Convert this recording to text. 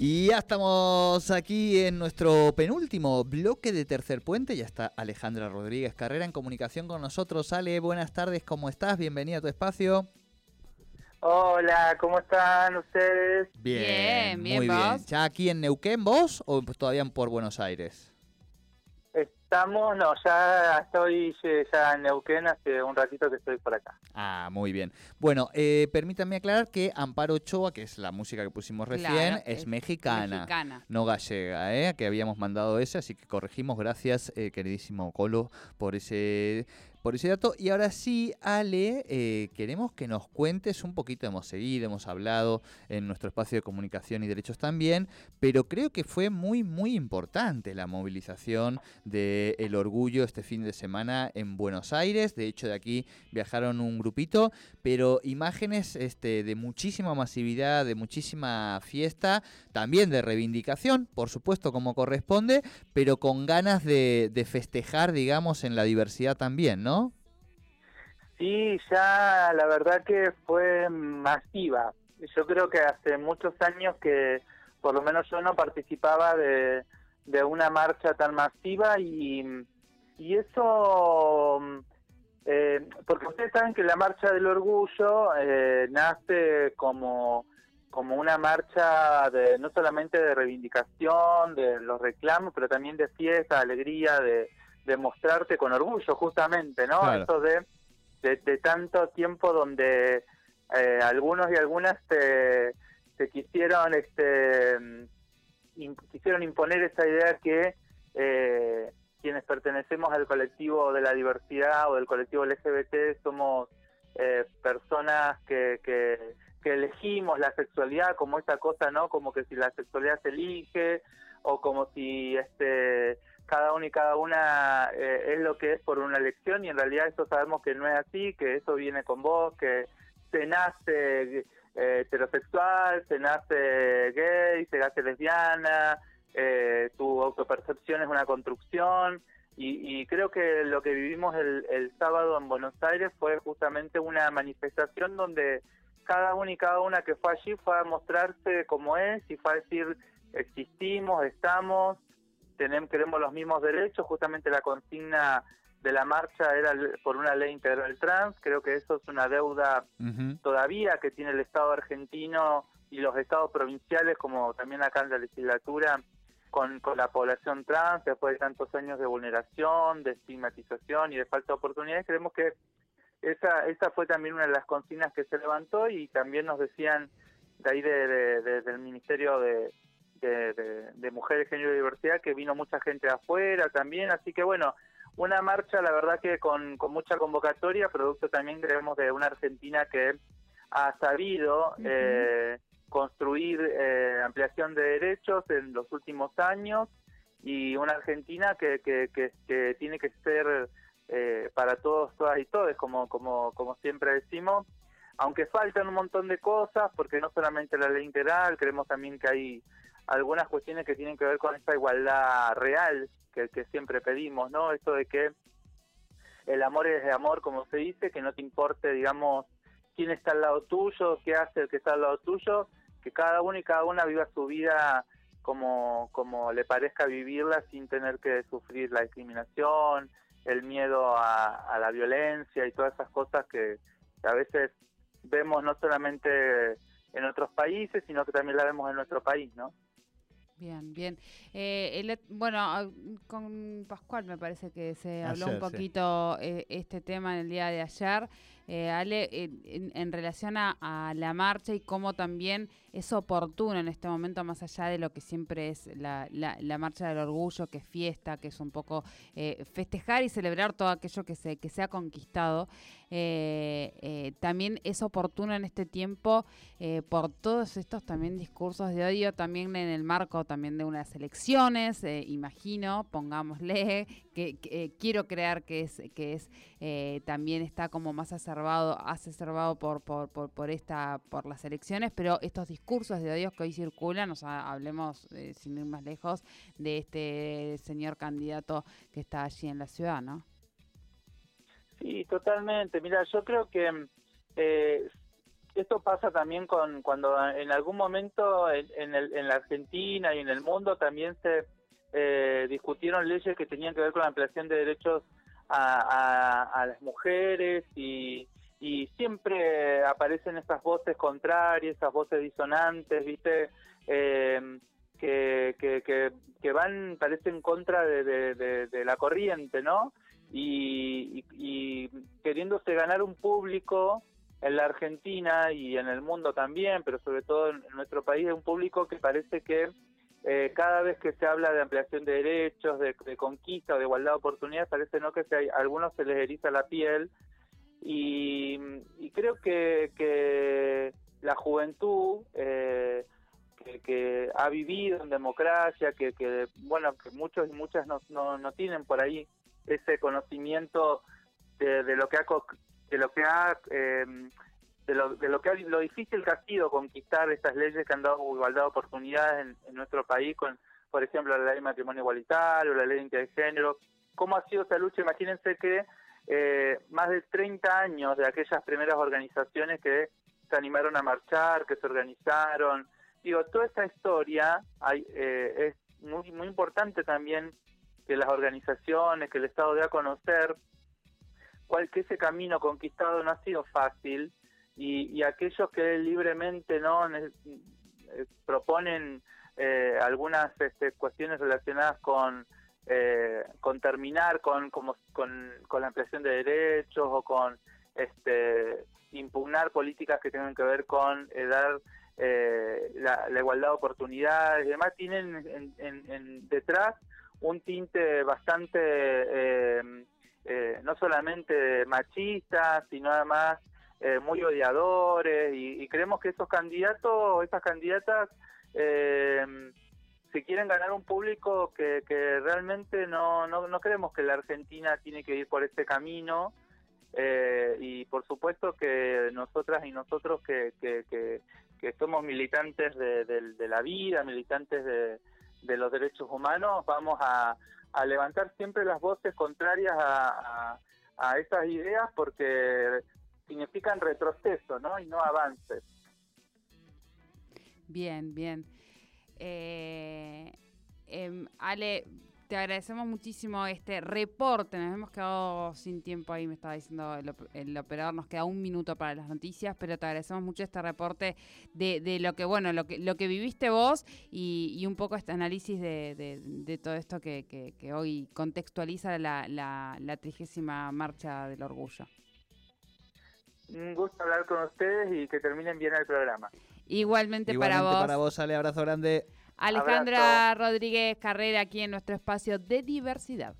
Y ya estamos aquí en nuestro penúltimo bloque de Tercer Puente. Ya está Alejandra Rodríguez Carrera en comunicación con nosotros. Ale, buenas tardes, ¿cómo estás? Bienvenida a tu espacio. Hola, ¿cómo están ustedes? Bien, Bien, bien, muy ¿vos? bien. ¿Ya aquí en Neuquén vos o todavía por Buenos Aires? Estamos, no, ya estoy eh, ya en Neuquén hace un ratito que estoy por acá. Ah, muy bien. Bueno, eh, permítanme aclarar que Amparo Ochoa, que es la música que pusimos recién, Claro, es, es mexicana, mexicana. no gallega, ¿eh? que habíamos mandado ese, así que corregimos. Gracias, eh, queridísimo Colo, por ese, por ese dato. Y ahora sí, Ale, eh, queremos que nos cuentes un poquito, hemos seguido, hemos hablado en nuestro espacio de comunicación y derechos también, pero creo que fue muy, muy importante la movilización del orgullo este fin de semana en Buenos Aires. De hecho, de aquí viajaron un grupito, pero imágenes este, de muchísima masividad, de muchísima fiesta, también de reivindicación, por supuesto, como corresponde, pero con ganas de, de festejar, digamos, en la diversidad también, ¿no? Sí, ya la verdad que fue masiva. Yo creo que hace muchos años que por lo menos yo no participaba de, de una marcha tan masiva y, y eso, mm, eh, porque ustedes saben que la marcha del orgullo eh, nace como, como una marcha de no solamente de reivindicación, de los reclamos, pero también de fiesta, alegría, de, de mostrarte con orgullo justamente, ¿no? Claro. Eso de, de, de tanto tiempo donde eh, algunos y algunas te, quisieron este mm, quisieron imponer esa idea que eh, quienes pertenecemos al colectivo de la diversidad o del colectivo LGBT somos eh, personas que, que, que elegimos la sexualidad como esta cosa, ¿no? Como que si la sexualidad se elige o como si este cada uno y cada una eh, es lo que es por una elección y en realidad eso sabemos que no es así, que eso viene con vos, que se nace eh, heterosexual, se nace gay, se nace lesbiana, eh, tu autopercepción es una construcción y, y creo que lo que vivimos el, el sábado en Buenos Aires fue justamente una manifestación donde cada uno y cada una que fue allí fue a mostrarse como es y fue a decir existimos, estamos, tenemos, queremos los mismos derechos, justamente la consigna de la marcha era por una ley integral trans, creo que eso es una deuda todavía que tiene el Estado argentino y los estados provinciales, como también acá en la legislatura, con, con la población trans, después de tantos años de vulneración, de estigmatización y de falta de oportunidades, creemos que esa, esa fue también una de las consignas que se levantó y también nos decían de ahí de, de- de- del Ministerio de, de, de- de Mujeres, Género y Diversidad que vino mucha gente de afuera también, así que bueno, una marcha la verdad que con, con mucha convocatoria, producto también creemos de una Argentina que ha sabido eh, construir eh, ampliación de derechos en los últimos años y una Argentina que, que, que, que tiene que ser eh, para todos, todas y todos, como, como, como siempre decimos, aunque faltan un montón de cosas, porque no solamente la ley integral, creemos también que hay algunas cuestiones que tienen que ver con esta igualdad real que, que siempre pedimos, ¿no? Esto de que el amor es de amor, como se dice, que no te importe, digamos, quién está al lado tuyo, qué hace el que está al lado tuyo, que cada uno y cada una viva su vida como, como le parezca vivirla sin tener que sufrir la discriminación, el miedo a, la violencia y todas esas cosas que a veces vemos no solamente en otros países, sino que también la vemos en nuestro país, ¿no? Bien, bien. Eh, el- bueno, ah, con Pascual me parece que se habló Ayer, un sí. poquito eh, este tema en el día de ayer. Eh, Ale, en, relación a, la marcha y cómo también es oportuno en este momento, más allá de lo que siempre es la, la- marcha del orgullo, que es fiesta, que es un poco eh, festejar y celebrar todo aquello que se, que se ha conquistado, eh, también es oportuno en este tiempo por todos estos también discursos de odio, también en el marco también de unas elecciones, imagino, pongámosle, que, quiero creer que es, que es eh, también está como más acervado, exacerbado por, por, por, por esta, por las elecciones, pero estos discursos de odio que hoy circulan, o sea, hablemos eh, sin ir más lejos de este señor candidato que está allí en la ciudad, ¿no? Sí, totalmente. Mira, yo creo que eh, esto pasa también con cuando en algún momento en, el, en la Argentina y en el mundo también se eh, discutieron leyes que tenían que ver con la ampliación de derechos a, las mujeres y, y siempre aparecen estas voces contrarias, estas voces disonantes, ¿viste? Eh, que, que, que, van, parece, en contra de, de, la corriente, ¿no? Y, y, queriéndose ganar un público en la Argentina y en el mundo también, pero sobre todo en, nuestro país, un público que parece que eh, cada vez que se habla de ampliación de derechos, de, conquista o de igualdad de oportunidades, parece no que se, a algunos se les eriza la piel. Y, creo que, que la juventud eh, que, ha vivido en democracia, que, que bueno, que muchos y muchas no, no, tienen por ahí ese conocimiento de, de lo que ha de lo que ha em, de lo, de lo que lo difícil que ha sido conquistar estas leyes que han dado igualdad de oportunidades en, nuestro país con por ejemplo la ley de matrimonio igualitario la ley de género. Cómo ha sido esa lucha imagínense que eh, más de 30 años de aquellas primeras organizaciones que se animaron a marchar que se organizaron. Digo toda esta historia hay, eh, es muy muy importante también que las organizaciones que el Estado dé a conocer cual que ese camino conquistado no ha sido fácil y, aquellos que libremente no eh, proponen eh, algunas este, cuestiones relacionadas con eh, con terminar con, como, con, con la ampliación de derechos o con este impugnar políticas que tengan que ver con dar la, igualdad de oportunidades y demás tienen en, detrás un tinte bastante eh, no solamente machistas, sino además eh, muy odiadores y, creemos que esos candidatos, esas candidatas, eh, si quieren ganar un público que, que realmente no, no, no, creemos que la Argentina tiene que ir por este camino eh, y por supuesto que nosotras y nosotros que, que, que, somos militantes de, la vida, militantes de, los derechos humanos, vamos a, a levantar siempre las voces contrarias a, a, esas ideas porque significan retroceso, ¿no? Y no avances. Bien, bien. Eh, em, Ale, te agradecemos muchísimo este reporte. Nos hemos quedado sin tiempo ahí, me estaba diciendo el, operador, nos queda un minuto para las noticias, pero te agradecemos mucho este reporte de, de lo que, bueno, lo que, lo que viviste vos y, un poco este análisis de, de, todo esto que, que, hoy contextualiza la, la, trigésima marcha del orgullo. Un gusto hablar con ustedes y que terminen bien el programa. Igualmente, para vos. Para vos, Ale, abrazo grande. Alejandra Rodríguez Carrera aquí en nuestro espacio de diversidad.